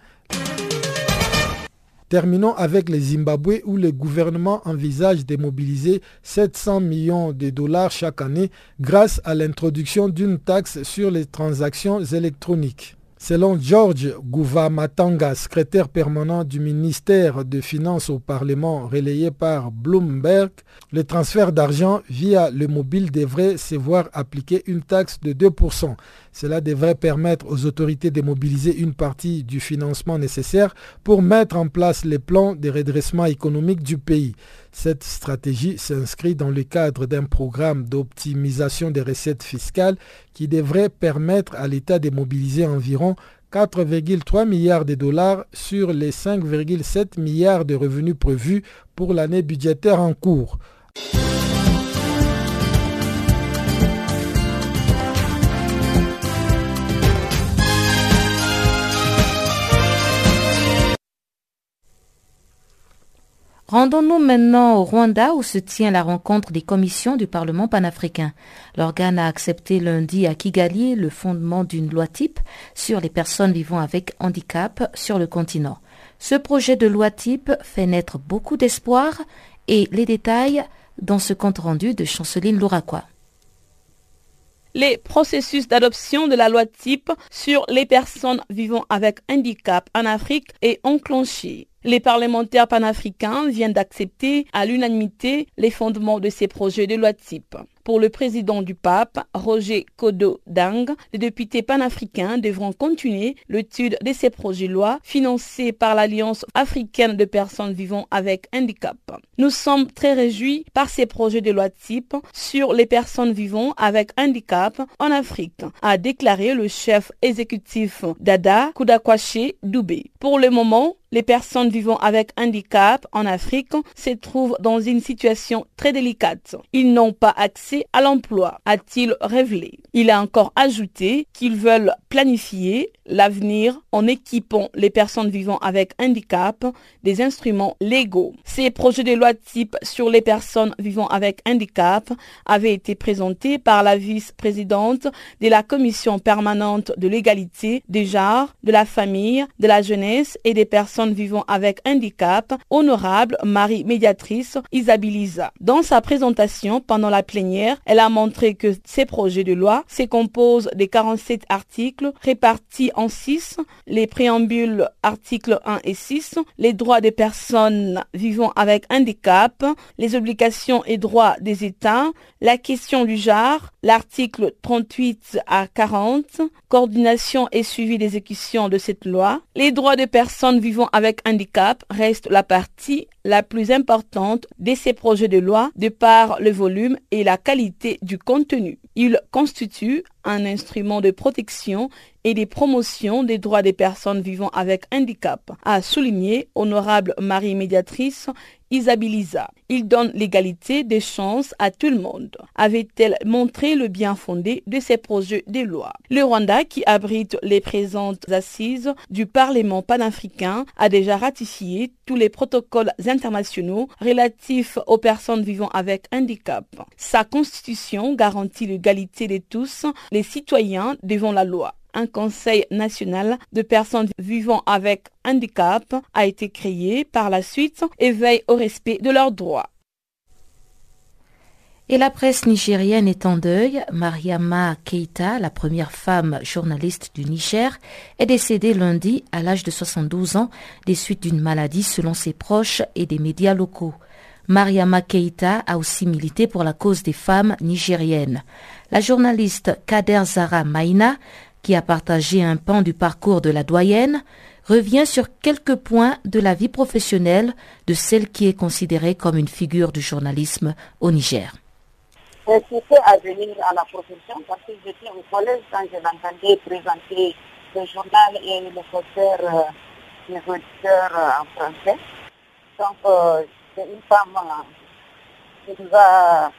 Terminons avec le Zimbabwe où le gouvernement envisage de mobiliser 700 millions de dollars chaque année grâce à l'introduction d'une taxe sur les transactions électroniques. Selon George Gouvamatanga, secrétaire permanent du ministère des Finances au Parlement relayé par Bloomberg, le transfert d'argent via le mobile devrait se voir appliquer une taxe de 2%. Cela devrait permettre aux autorités de mobiliser une partie du financement nécessaire pour mettre en place les plans de redressement économique du pays. Cette stratégie s'inscrit dans le cadre d'un programme d'optimisation des recettes fiscales qui devrait permettre à l'État de mobiliser environ 4,3 milliards de dollars sur les 5,7 milliards de revenus prévus pour l'année budgétaire en cours. Rendons-nous maintenant au Rwanda où se tient la rencontre des commissions du Parlement panafricain. L'organe a accepté lundi à Kigali le fondement d'une loi type sur les personnes vivant avec handicap sur le continent. Ce projet de loi type fait naître beaucoup d'espoir et les détails dans ce compte rendu de Chanceline Louraquois. Les processus d'adoption de la loi type sur les personnes vivant avec handicap en Afrique est enclenché. Les parlementaires panafricains viennent d'accepter à l'unanimité les fondements de ces projets de loi type. Pour le président du pape, Roger Kodo Dang, les députés panafricains devront continuer l'étude de ces projets de loi financés par l'Alliance africaine de personnes vivant avec handicap. Nous sommes très réjouis par ces projets de loi type sur les personnes vivant avec handicap en Afrique, a déclaré le chef exécutif d'ADA, Kudakwache Doubé. Pour le moment, les personnes vivant avec handicap en Afrique se trouvent dans une situation très délicate. Ils n'ont pas accès à l'emploi, a-t-il révélé. Il a encore ajouté qu'ils veulent planifier l'avenir en équipant les personnes vivant avec handicap des instruments légaux. Ces projets de loi type sur les personnes vivant avec handicap avaient été présentés par la vice-présidente de la commission permanente de l'égalité des genres, de la famille, de la jeunesse et des personnes vivant avec handicap, honorable Marie médiatrice Isabilisa. Dans sa présentation pendant la plénière, elle a montré que ces projets de loi se composent de 47 articles répartis en 6, les préambules articles 1 et 6, les droits des personnes vivant avec handicap, les obligations et droits des États, la question du genre, l'article 38 à 40, coordination et suivi d'exécution de cette loi, les droits des personnes vivant avec handicap restent la partie la plus importante de ces projets de loi de par le volume et la qualité du contenu. Il constitue un instrument de protection et de promotion des droits des personnes vivant avec handicap, a souligné honorable Marie médiatrice Isabilisa. Il donne l'égalité des chances à tout le monde, avait-elle montré le bien fondé de ces projets de loi. Le Rwanda, qui abrite les présentes assises du Parlement panafricain, a déjà ratifié tous les protocoles internationaux relatifs aux personnes vivant avec handicap. Sa constitution garantit l'égalité de tous les citoyens devant la loi un conseil national de personnes vivant avec handicap a été créé par la suite et veille au respect de leurs droits. Et la presse nigérienne est en deuil. Mariama Keita, la première femme journaliste du Niger, est décédée lundi à l'âge de 72 ans des suites d'une maladie selon ses proches et des médias locaux. Mariama Keita a aussi milité pour la cause des femmes nigériennes. La journaliste Kader Zara Maïna qui a partagé un pan du parcours de la doyenne, revient sur quelques points de la vie professionnelle de celle qui est considérée comme une figure du journalisme au Niger. Incité à venir à la profession parce que j'étais au collège quand je l'entendais présenter le journal et le professeur, euh, auditeurs euh, en français. Donc, euh, c'est une femme euh, qui nous a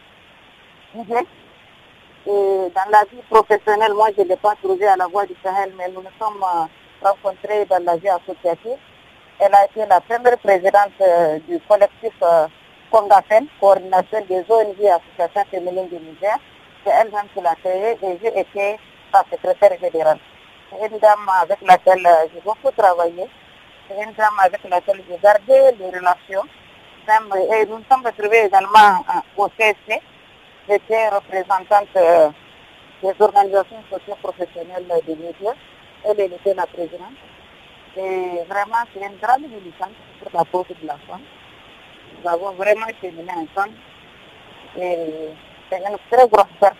et dans la vie professionnelle, moi, je ne l'ai pas trouvé à la voie du Sahel, mais nous nous sommes euh, rencontrés dans la vie associative. Elle a été la première présidente euh, du collectif euh, Congafen, coordination des ONG et associations féminines du Niger. C'est elle-même qui l'a créée et j'ai été sa secrétaire générale. C'est une dame avec laquelle j'ai beaucoup travaillé. C'est une dame avec laquelle j'ai gardé les relations. Et nous nous sommes retrouvés également au CSC, J'étais représentante euh, des organisations socio-professionnelles des médias. Elle, était la présidente. Et vraiment, c'est une grande militante pour la pauvre de la femme. Nous avons vraiment cheminé ensemble. Et c'est une très grosse perte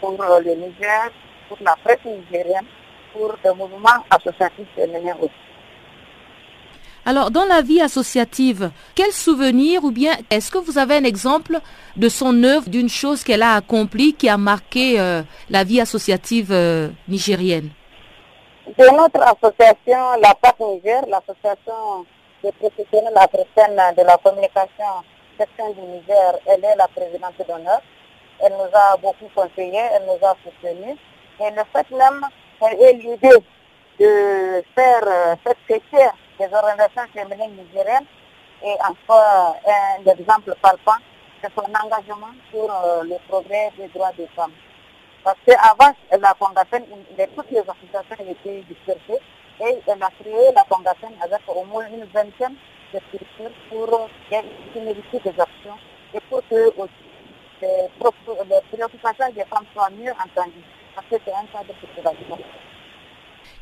pour le Niger, pour la presse nigérienne, pour le mouvement associatif féminin aussi. Alors, dans la vie associative, quel souvenir ou bien est-ce que vous avez un exemple de son œuvre, d'une chose qu'elle a accomplie qui a marqué euh, la vie associative euh, nigérienne? De notre association, la PAC Niger, l'association des professionnels africains de la communication section du Niger, elle est la présidente d'honneur. Elle nous a beaucoup conseillé, elle nous a soutenus. Et le fait même qu'elle ait l'idée de faire euh, cette question des organisations féminines nigériennes et enfin un exemple palpant de son engagement pour euh, le progrès des droits des femmes. Parce qu'avant la Fondation, toutes les associations étaient dispersées et elle a créé la Fondation avec au moins une vingtaine de structures pour finaliser des actions et pour que les, préoccupations des femmes soient mieux entendues. Parce que c'est un cas de.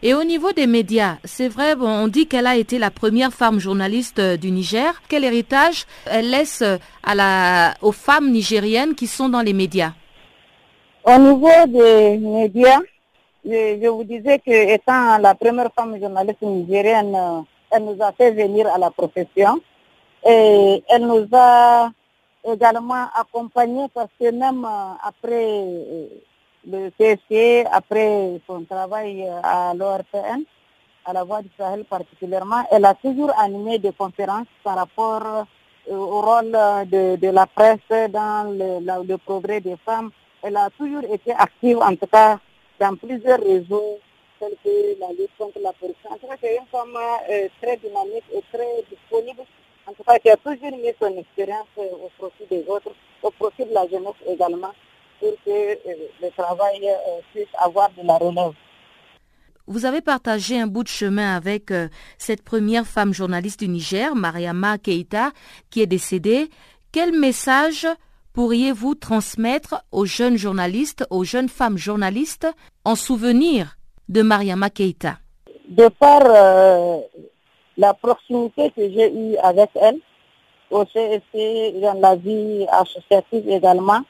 Et au niveau des médias, c'est vrai, bon, on dit qu'elle a été la première femme journaliste euh, du Niger. Quel héritage elle laisse euh, à la, aux femmes nigériennes qui sont dans les médias? Au niveau des médias, je, vous disais que étant la première femme journaliste nigérienne, euh, elle nous a fait venir à la profession et elle nous a également accompagnés parce que même après le CSC, après son travail euh, à l'ORPN, à la Voix du Sahel particulièrement, elle a toujours animé des conférences par rapport au rôle de, la presse dans le, progrès des femmes. Elle a toujours été active, en tout cas, dans plusieurs réseaux, tels que la lutte contre la corruption. En tout cas, c'est une femme très dynamique et très disponible. En tout cas, qui a toujours mis son expérience au profit des autres, au profit de la jeunesse également, pour que le travail puisse avoir de la relève. Vous avez partagé un bout de chemin avec euh, cette première femme journaliste du Niger, Mariama Keita, qui est décédée. Quel message pourriez-vous transmettre aux jeunes journalistes, aux jeunes femmes journalistes, en souvenir de Mariama Keita De par euh, la proximité que j'ai eue avec elle, au CSC, dans la vie associative également,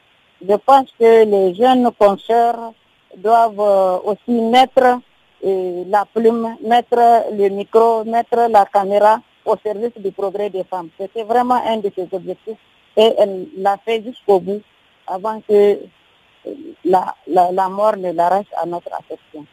je pense que les jeunes penseurs doivent euh, aussi mettre la plume, mettre le micro, mettre la caméra au service du progrès des femmes. C'était vraiment un de ses objectifs et elle l'a fait jusqu'au bout avant que la, la, mort ne l'arrache à notre affection.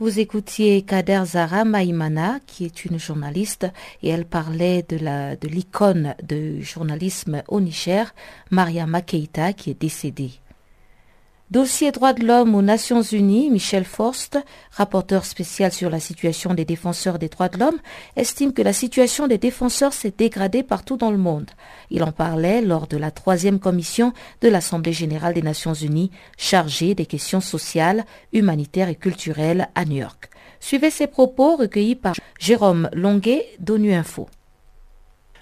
Vous écoutiez Kader Zara Maïmana, qui est une journaliste, et elle parlait de l'icône de, journalisme au Niger, Maria Keita, qui est décédée. Dossier droits de l'homme aux Nations Unies, Michel Forst, rapporteur spécial sur la situation des défenseurs des droits de l'homme, estime que la situation des défenseurs s'est dégradée partout dans le monde. Il en parlait lors de la troisième commission de l'Assemblée générale des Nations Unies chargée des questions sociales, humanitaires et culturelles à New York. Suivez ces propos recueillis par Jérôme Longuet d'ONU Info.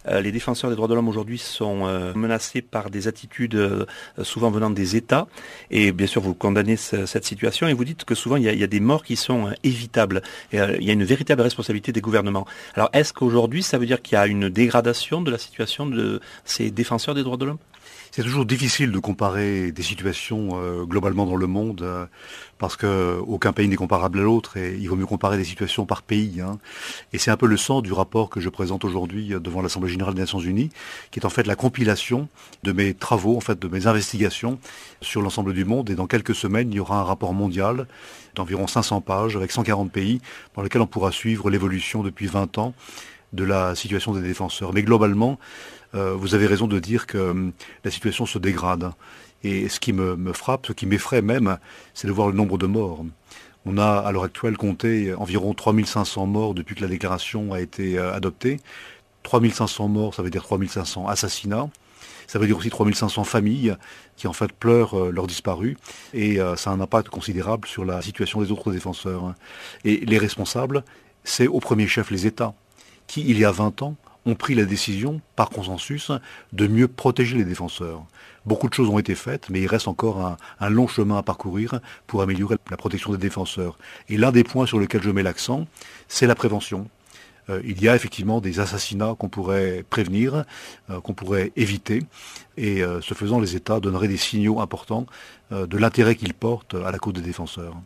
Euh, les défenseurs des droits de l'homme aujourd'hui sont euh, menacés par des attitudes euh, souvent venant des États. Et bien sûr, vous condamnez cette situation et vous dites que souvent il y a, des morts qui sont évitables. Il y a une véritable responsabilité des gouvernements. Alors, est-ce qu'aujourd'hui, ça veut dire qu'il y a une dégradation de la situation de ces défenseurs des droits de l'homme? C'est toujours difficile de comparer des situations euh, globalement dans le monde euh, parce que aucun pays n'est comparable à l'autre et il vaut mieux comparer des situations par pays. Hein. Et c'est un peu le sens du rapport que je présente aujourd'hui euh, devant l'Assemblée générale des Nations Unies, qui est en fait la compilation de mes travaux, en fait de mes investigations sur l'ensemble du monde. Et dans quelques semaines, il y aura un rapport mondial d'environ 500 pages avec 140 pays dans lequel on pourra suivre l'évolution depuis 20 ans de la situation des défenseurs. Mais globalement, euh, vous avez raison de dire que hum, la situation se dégrade. Et ce qui me, frappe, ce qui m'effraie même, c'est de voir le nombre de morts. On a à l'heure actuelle compté environ 3500 morts depuis que la déclaration a été euh, adoptée. 3500 morts, ça veut dire 3500 assassinats. Ça veut dire aussi 3500 familles qui en fait pleurent euh, leurs disparus. Et ça a un impact considérable sur la situation des autres défenseurs. Et les responsables, c'est au premier chef les États, qui, il y a 20 ans, ont pris la décision, par consensus, de mieux protéger les défenseurs. Beaucoup de choses ont été faites, mais il reste encore un, long chemin à parcourir pour améliorer la protection des défenseurs. Et l'un des points sur lesquels je mets l'accent, c'est la prévention. Euh, il y a effectivement des assassinats qu'on pourrait prévenir, euh, qu'on pourrait éviter, et euh, ce faisant, les États donneraient des signaux importants de l'intérêt qu'ils portent à la cause des défenseurs.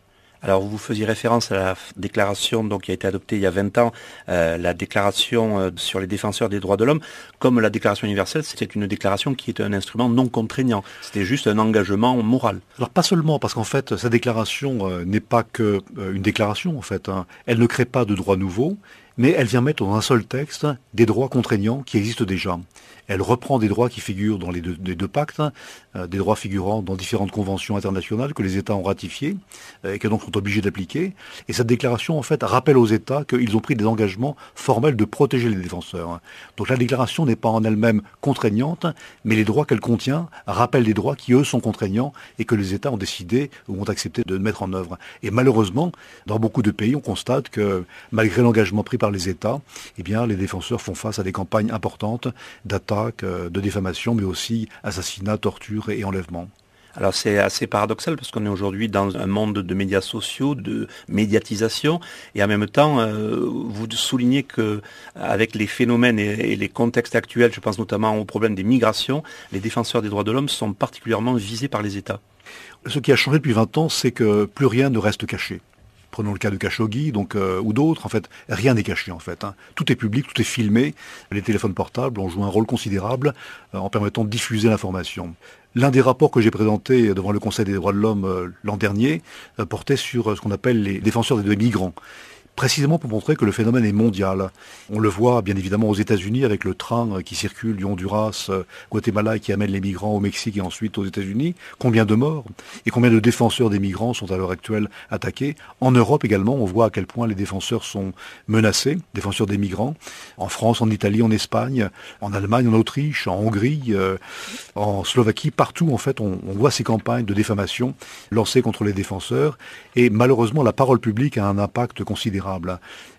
Alors vous faisiez référence à la déclaration donc, qui a été adoptée il y a 20 ans, euh, la déclaration euh, sur les défenseurs des droits de l'homme. Comme la déclaration universelle, c'était une déclaration qui est un instrument non contraignant. C'était juste un engagement moral. Alors pas seulement, parce qu'en fait, sa déclaration euh, n'est pas que une déclaration, en fait. Hein. Elle ne crée pas de droits nouveaux, mais elle vient mettre dans un seul texte des droits contraignants qui existent déjà. Elle reprend des droits qui figurent dans les deux, pactes, euh, des droits figurant dans différentes conventions internationales que les États ont ratifiées euh, et que donc sont obligés d'appliquer. Et cette déclaration, en fait, rappelle aux États qu'ils ont pris des engagements formels de protéger les défenseurs. Donc la déclaration n'est pas en elle-même contraignante, mais les droits qu'elle contient rappellent des droits qui, eux, sont contraignants et que les États ont décidé ou ont accepté de mettre en œuvre. Et malheureusement, dans beaucoup de pays, on constate que malgré l'engagement pris par les États, eh bien, les défenseurs font face à des campagnes importantes d'attaques euh, de diffamation, mais aussi assassinat, torture et enlèvement. Alors c'est assez paradoxal parce qu'on est aujourd'hui dans un monde de médias sociaux, de médiatisation, et en même temps, euh, vous soulignez que avec les phénomènes et, les contextes actuels, je pense notamment au problème des migrations, les défenseurs des droits de l'homme sont particulièrement visés par les États. Ce qui a changé depuis 20 ans, c'est que plus rien ne reste caché. Prenons le cas de Khashoggi donc, euh, ou d'autres, en fait, rien n'est caché en fait. Hein. Tout est public, tout est filmé. Les téléphones portables ont joué un rôle considérable euh, en permettant de diffuser l'information. L'un des rapports que j'ai présenté devant le Conseil des droits de l'homme euh, l'an dernier portait sur ce qu'on appelle les défenseurs des migrants précisément pour montrer que le phénomène est mondial. On le voit bien évidemment aux États-Unis avec le train qui circule du Honduras, euh, Guatemala et qui amène les migrants au Mexique et ensuite aux États-Unis. Combien de morts et combien de défenseurs des migrants sont à l'heure actuelle attaqués? En Europe également, on voit à quel point les défenseurs sont menacés, défenseurs des migrants. En France, en Italie, en Espagne, en Allemagne, en Autriche, en Hongrie, euh, en Slovaquie, partout en fait, on, on voit ces campagnes de diffamation lancées contre les défenseurs. Et malheureusement, la parole publique a un impact considérable.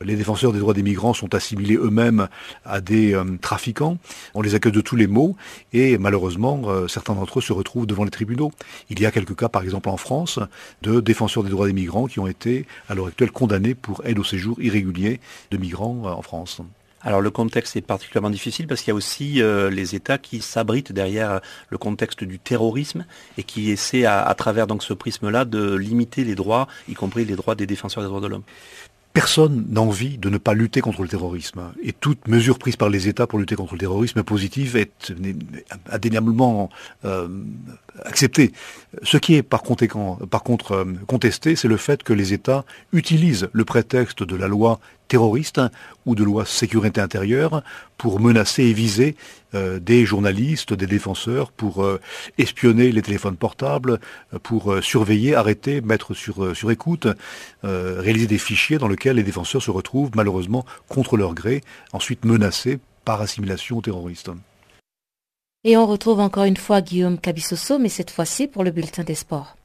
Les défenseurs des droits des migrants sont assimilés eux-mêmes à des euh, trafiquants. On les accueille de tous les maux et malheureusement, euh, certains d'entre eux se retrouvent devant les tribunaux. Il y a quelques cas, par exemple en France, de défenseurs des droits des migrants qui ont été à l'heure actuelle condamnés pour aide au séjour irrégulier de migrants euh, en France. Alors le contexte est particulièrement difficile parce qu'il y a aussi les États qui s'abritent derrière le contexte du terrorisme et qui essaient à, à travers donc ce prisme-là de limiter les droits, y compris les droits des défenseurs des droits de l'homme. Personne n'a envie de ne pas lutter contre le terrorisme. Et toute mesure prise par les États pour lutter contre le terrorisme positive est indéniablement euh, acceptée. Ce qui est par, contre euh, contesté, c'est le fait que les États utilisent le prétexte de la loi terroriste ou de loi sécurité intérieure pour menacer et viser euh, des journalistes, des défenseurs, pour euh, espionner les téléphones portables, pour surveiller, arrêter, mettre sur, sur écoute, réaliser des fichiers dans lesquels les défenseurs se retrouvent malheureusement contre leur gré, ensuite menacés par assimilation terroriste. Et on retrouve encore une fois Guillaume Cabissoso, mais cette fois-ci pour le bulletin des sports.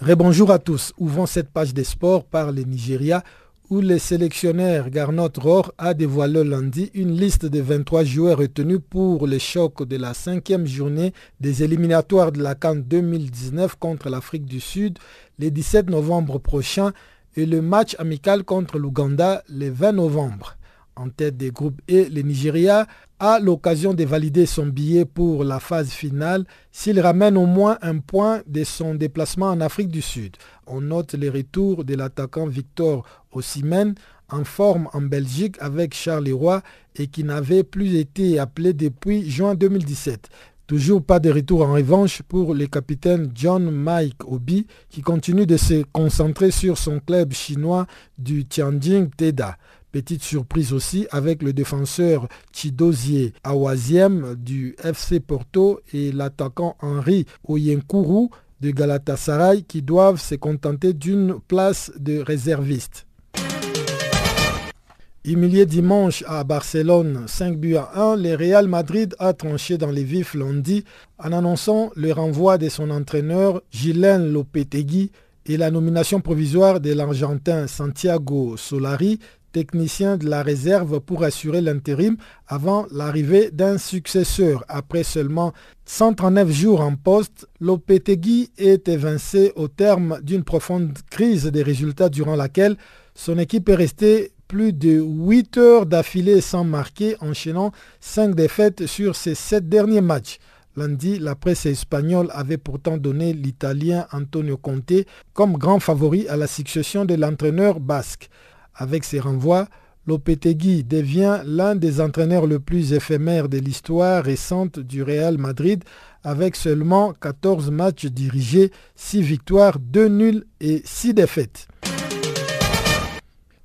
Rebonjour à tous. Ouvrons cette page des sports par le Nigeria où le sélectionneur Garnot Rohr a dévoilé lundi une liste de 23 joueurs retenus pour le choc de la cinquième journée des éliminatoires de la Cannes 2019 contre l'Afrique du Sud le 17 novembre prochain et le match amical contre l'Ouganda le 20 novembre. En tête des groupes E, le Nigeria a l'occasion de valider son billet pour la phase finale s'il ramène au moins un point de son déplacement en Afrique du Sud. On note le retour de l'attaquant Victor Osimhen en forme en Belgique avec Charles Roy et qui n'avait plus été appelé depuis juin 2017. Toujours pas de retour en revanche pour le capitaine John Mike Obi qui continue de se concentrer sur son club chinois du Tianjin Teda. Petite surprise aussi avec le défenseur Chidozie Awaziem du FC Porto et l'attaquant Henri Oyenkuru de Galatasaray qui doivent se contenter d'une place de réserviste. Humilié dimanche à Barcelone 5 buts à 1, le Real Madrid a tranché dans les vifs lundi en annonçant le renvoi de son entraîneur Gilles Lopetegui et la nomination provisoire de l'Argentin Santiago Solari technicien de la réserve pour assurer l'intérim avant l'arrivée d'un successeur. Après seulement 139 jours en poste, Lopetegui est évincé au terme d'une profonde crise des résultats durant laquelle son équipe est restée plus de 8 heures d'affilée sans marquer, enchaînant 5 défaites sur ses 7 derniers matchs. Lundi, la presse espagnole avait pourtant donné l'Italien Antonio Conte comme grand favori à la succession de l'entraîneur basque. Avec ses renvois, Lopetegui devient l'un des entraîneurs le plus éphémères de l'histoire récente du Real Madrid avec seulement 14 matchs dirigés, 6 victoires, 2 nuls et 6 défaites.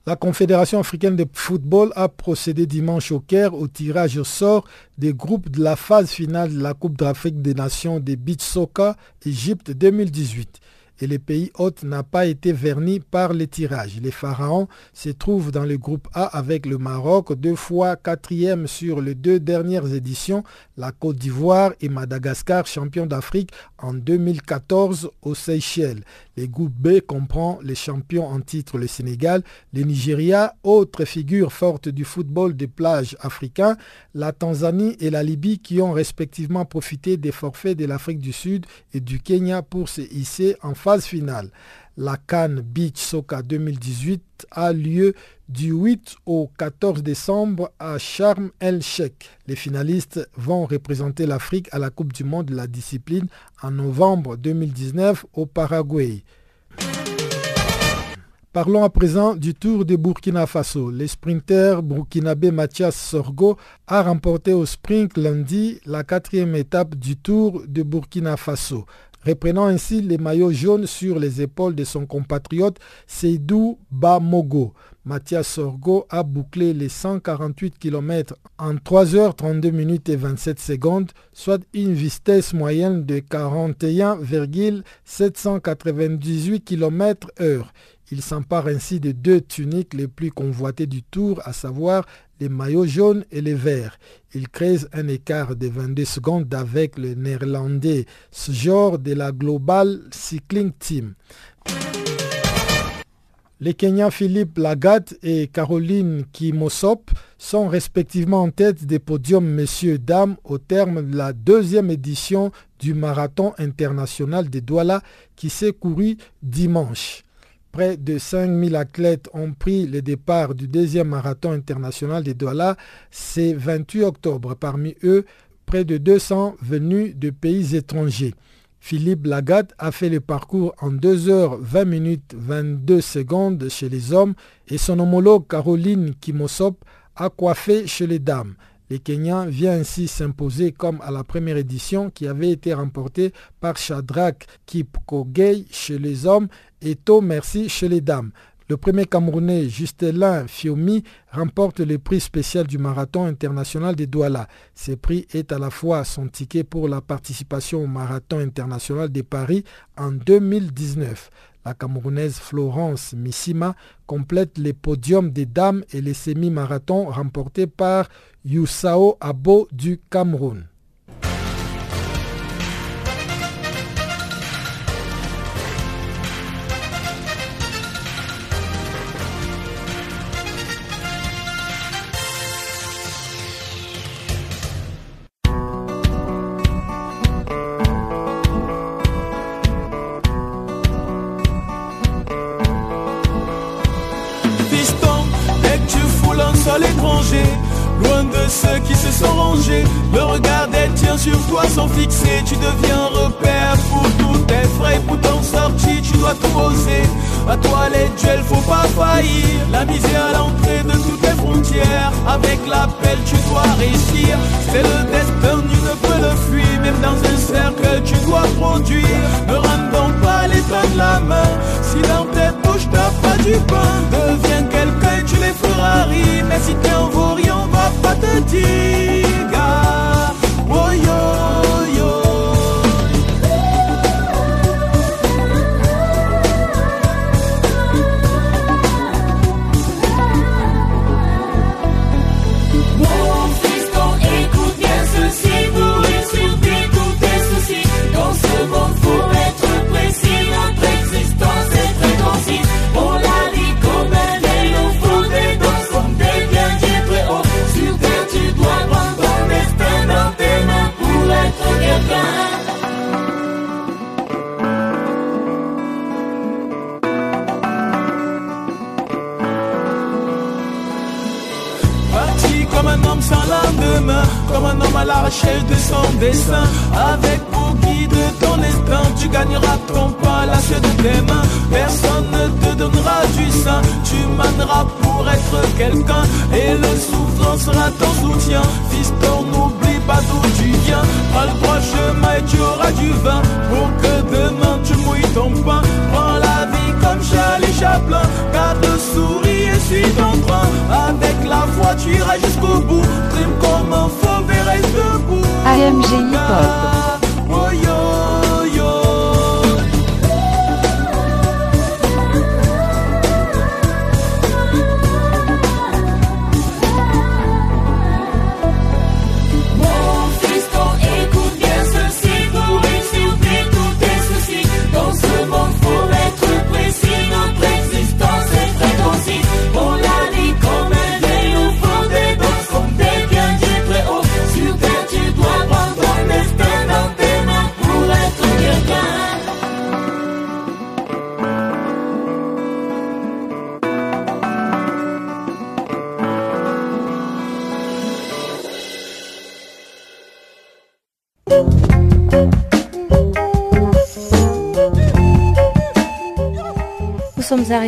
La Confédération africaine de football a procédé dimanche au Caire au tirage au sort des groupes de la phase finale de la Coupe d'Afrique des Nations des Beach Soccer Égypte 2018 et le pays hôte n'a pas été verni par les tirages. Les Pharaons se trouvent dans le groupe A avec le Maroc, deux fois quatrième sur les deux dernières éditions, la Côte d'Ivoire et Madagascar, champions d'Afrique en 2014 aux Seychelles. Le groupe B comprend les champions en titre le Sénégal, le Nigeria, autre figure forte du football de plage africain, la Tanzanie et la Libye qui ont respectivement profité des forfaits de l'Afrique du Sud et du Kenya pour se hisser en finale. La Cannes Beach Soccer 2018 a lieu du 8 au 14 décembre à Sharm el-Sheikh. Les finalistes vont représenter l'Afrique à la Coupe du Monde de la discipline en novembre 2019 au Paraguay. Parlons à présent du Tour de Burkina Faso. Le sprinter burkinabé Mathias Sorgo a remporté au sprint lundi la quatrième étape du Tour de Burkina Faso reprenant ainsi les maillots jaunes sur les épaules de son compatriote Seydou Bamogo. Mathias Sorgo a bouclé les 148 km en 3h32 minutes et 27 secondes, soit une vitesse moyenne de 41,798 km h Il s'empare ainsi de deux tuniques les plus convoitées du tour, à savoir les maillots jaunes et les verts. Il crée un écart de 22 secondes avec le néerlandais ce genre de la Global Cycling Team. Les Kenyans Philippe Lagat et Caroline Kimosop sont respectivement en tête des podiums messieurs-dames au terme de la deuxième édition du marathon international de Douala qui s'est couru dimanche. Près de 5000 athlètes ont pris le départ du deuxième marathon international de Douala ce 28 octobre. Parmi eux, près de 200 venus de pays étrangers. Philippe Lagat a fait le parcours en 2 h 20 minutes 22 secondes chez les hommes et son homologue Caroline Kimosop a coiffé chez les dames. Les Kenyans vient ainsi s'imposer comme à la première édition qui avait été remportée par Shadrach Kipkogei chez les hommes et To Merci chez les dames. Le premier Camerounais, Justelin Fiomi, remporte le prix spécial du marathon international de Douala. Ce prix est à la fois son ticket pour la participation au marathon international de Paris en 2019. La Camerounaise Florence Missima complète les podiums des dames et les semi-marathons remportés par Youssao Abo du Cameroun. Ceux qui se sont rangés. Le regard des tiens sur toi sont fixés Tu deviens repère pour tous tes frais. Pour t'en sortir tu dois tout oser À toi les duels faut pas faillir. La misère à l'entrée de toutes tes frontières. Avec l'appel tu dois réussir. C'est le destin, tu ne peux le fuir. Même dans un cercle tu dois produire. Ne rends donc pas les de la main. Si dans tes bouches t'as pas du pain Deviens quelqu'un et tu les feras rire. Mais si t'es en vaurien on va pas te dire comme un homme à la recherche de son dessin. Avec pour guide ton instinct, tu gagneras ton pas la de tes mains. Personne ne te donnera du sein, tu maneras pour être quelqu'un. Et le souffrant sera ton soutien. Fiston, n'oublie pas d'où tu viens. Prends le droit chemin et tu auras du vin. Pour que demain tu mouilles ton pain. Prends la vie comme Charlie Chaplin. Mg Hip Hop.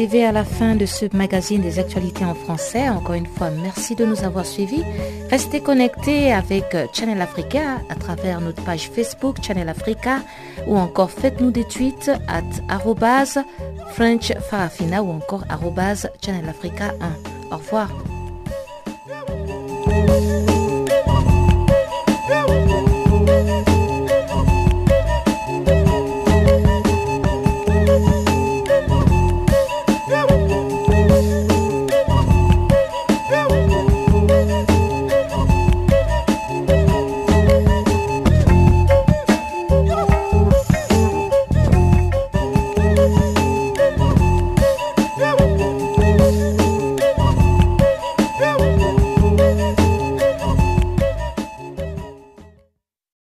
À la fin de ce magazine des actualités en français. Encore une fois, merci de nous avoir suivis. Restez connectés avec Channel Africa à travers notre page Facebook Channel Africa ou encore faites-nous des tweets at French Farafina ou encore Channel Africa 1. Au revoir.